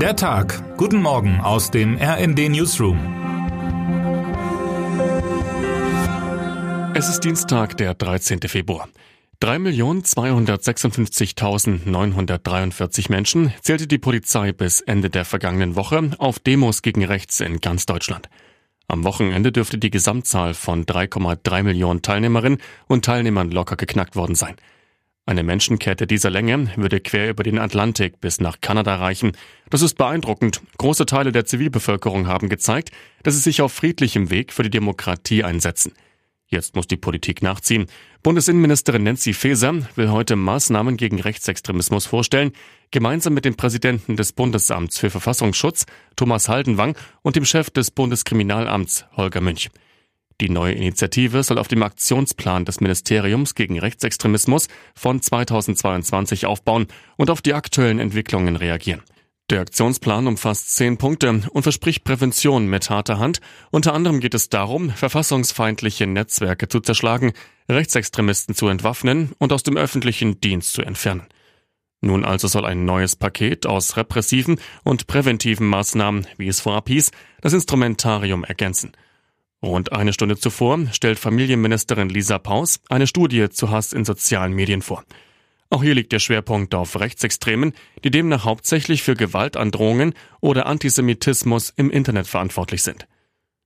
Der Tag. Guten Morgen aus dem RND Newsroom. Es ist Dienstag, der 13. Februar. 3.256.943 Menschen zählte die Polizei bis Ende der vergangenen Woche auf Demos gegen rechts in ganz Deutschland. Am Wochenende dürfte die Gesamtzahl von 3,3 Millionen Teilnehmerinnen und Teilnehmern locker geknackt worden sein. Eine Menschenkette dieser Länge würde quer über den Atlantik bis nach Kanada reichen. Das ist beeindruckend. Große Teile der Zivilbevölkerung haben gezeigt, dass sie sich auf friedlichem Weg für die Demokratie einsetzen. Jetzt muss die Politik nachziehen. Bundesinnenministerin Nancy Faeser will heute Maßnahmen gegen Rechtsextremismus vorstellen, gemeinsam mit dem Präsidenten des Bundesamts für Verfassungsschutz, Thomas Haldenwang, und dem Chef des Bundeskriminalamts, Holger Münch. Die neue Initiative soll auf dem Aktionsplan des Ministeriums gegen Rechtsextremismus von 2022 aufbauen und auf die aktuellen Entwicklungen reagieren. Der Aktionsplan umfasst zehn Punkte und verspricht Prävention mit harter Hand. Unter anderem geht es darum, verfassungsfeindliche Netzwerke zu zerschlagen, Rechtsextremisten zu entwaffnen und aus dem öffentlichen Dienst zu entfernen. Nun also soll ein neues Paket aus repressiven und präventiven Maßnahmen, wie es vorab hieß, das Instrumentarium ergänzen. Rund eine Stunde zuvor stellt Familienministerin Lisa Paus eine Studie zu Hass in sozialen Medien vor. Auch hier liegt der Schwerpunkt auf Rechtsextremen, die demnach hauptsächlich für Gewaltandrohungen oder Antisemitismus im Internet verantwortlich sind.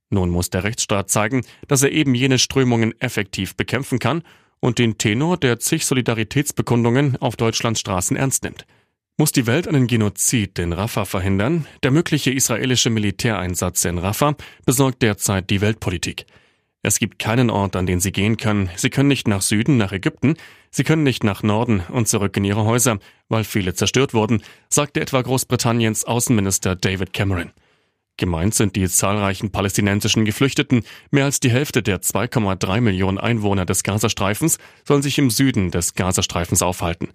Nun muss der Rechtsstaat zeigen, dass er eben jene Strömungen effektiv bekämpfen kann und den Tenor der zig Solidaritätsbekundungen auf Deutschlands Straßen ernst nimmt. Muss die Welt einen Genozid in Rafah verhindern? Der mögliche israelische Militäreinsatz in Rafah besorgt derzeit die Weltpolitik. Es gibt keinen Ort, an den sie gehen können. Sie können nicht nach Süden, nach Ägypten. Sie können nicht nach Norden und zurück in ihre Häuser, weil viele zerstört wurden, sagte etwa Großbritanniens Außenminister David Cameron. Gemeint sind die zahlreichen palästinensischen Geflüchteten. Mehr als die Hälfte der 2,3 Millionen Einwohner des Gazastreifens sollen sich im Süden des Gazastreifens aufhalten.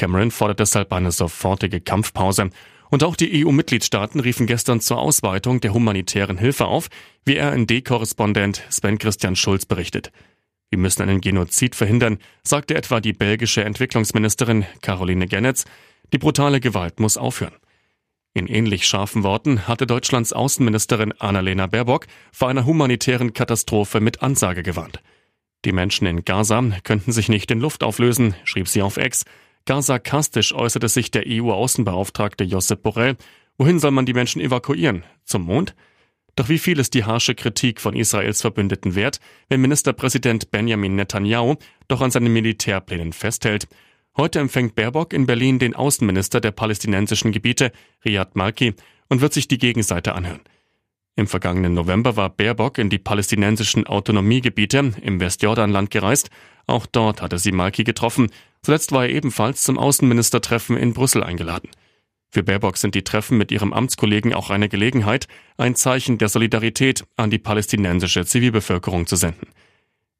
Cameron fordert deshalb eine sofortige Kampfpause. Und auch die EU-Mitgliedstaaten riefen gestern zur Ausweitung der humanitären Hilfe auf, wie RND-Korrespondent Sven Christian Schulz berichtet. Wir müssen einen Genozid verhindern, sagte etwa die belgische Entwicklungsministerin Caroline Gennetz. Die brutale Gewalt muss aufhören. In ähnlich scharfen Worten hatte Deutschlands Außenministerin Annalena Baerbock vor einer humanitären Katastrophe mit Ansage gewarnt. Die Menschen in Gaza könnten sich nicht in Luft auflösen, schrieb sie auf Ex. Gar sarkastisch äußerte sich der EU-Außenbeauftragte Josep Borrell. Wohin soll man die Menschen evakuieren? Zum Mond? Doch wie viel ist die harsche Kritik von Israels Verbündeten wert, wenn Ministerpräsident Benjamin Netanyahu doch an seinen Militärplänen festhält? Heute empfängt Baerbock in Berlin den Außenminister der palästinensischen Gebiete, Riyad Malki, und wird sich die Gegenseite anhören. Im vergangenen November war Baerbock in die palästinensischen Autonomiegebiete im Westjordanland gereist. Auch dort hatte sie Malki getroffen. Zuletzt war er ebenfalls zum Außenministertreffen in Brüssel eingeladen. Für Baerbock sind die Treffen mit ihrem Amtskollegen auch eine Gelegenheit, ein Zeichen der Solidarität an die palästinensische Zivilbevölkerung zu senden.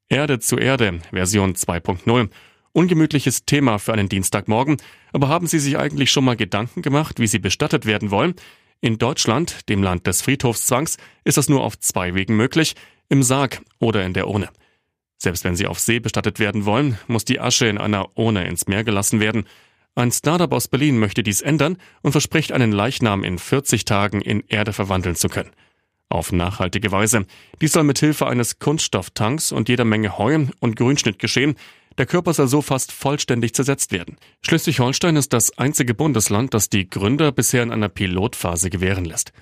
Erde zu Erde, Version 2.0. Ungemütliches Thema für einen Dienstagmorgen, aber haben Sie sich eigentlich schon mal Gedanken gemacht, wie Sie bestattet werden wollen? In Deutschland, dem Land des Friedhofszwangs, ist das nur auf zwei Wegen möglich, im Sarg oder in der Urne. Selbst wenn sie auf See bestattet werden wollen, muss die Asche in einer Urne ins Meer gelassen werden. Ein Startup aus Berlin möchte dies ändern und verspricht einen Leichnam in 40 Tagen in Erde verwandeln zu können. Auf nachhaltige Weise. Dies soll mit Hilfe eines Kunststofftanks und jeder Menge Heu und Grünschnitt geschehen, der Körper soll so fast vollständig zersetzt werden. Schleswig-Holstein ist das einzige Bundesland, das die Gründer bisher in einer Pilotphase gewähren lässt.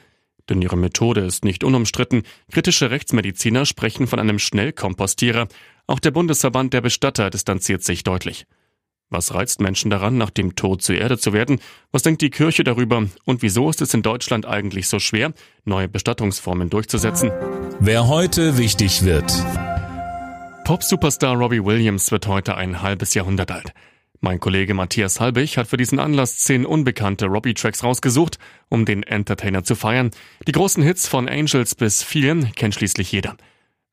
Denn ihre Methode ist nicht unumstritten. Kritische Rechtsmediziner sprechen von einem Schnellkompostierer. Auch der Bundesverband der Bestatter distanziert sich deutlich. Was reizt Menschen daran, nach dem Tod zur Erde zu werden? Was denkt die Kirche darüber? Und wieso ist es in Deutschland eigentlich so schwer, neue Bestattungsformen durchzusetzen? Wer heute wichtig wird. Pop-Superstar Robbie Williams wird heute ein halbes Jahrhundert alt. Mein Kollege Matthias Halbig hat für diesen Anlass zehn unbekannte Robbie-Tracks rausgesucht, um den Entertainer zu feiern. Die großen Hits von Angels bis vielen kennt schließlich jeder.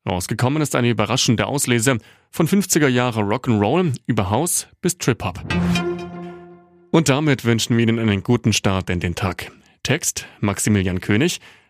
Rausgekommen ist eine überraschende Auslese von 50er Jahre Rock'n'Roll über House bis Trip-Hop. Und damit wünschen wir Ihnen einen guten Start in den Tag. Text Maximilian König,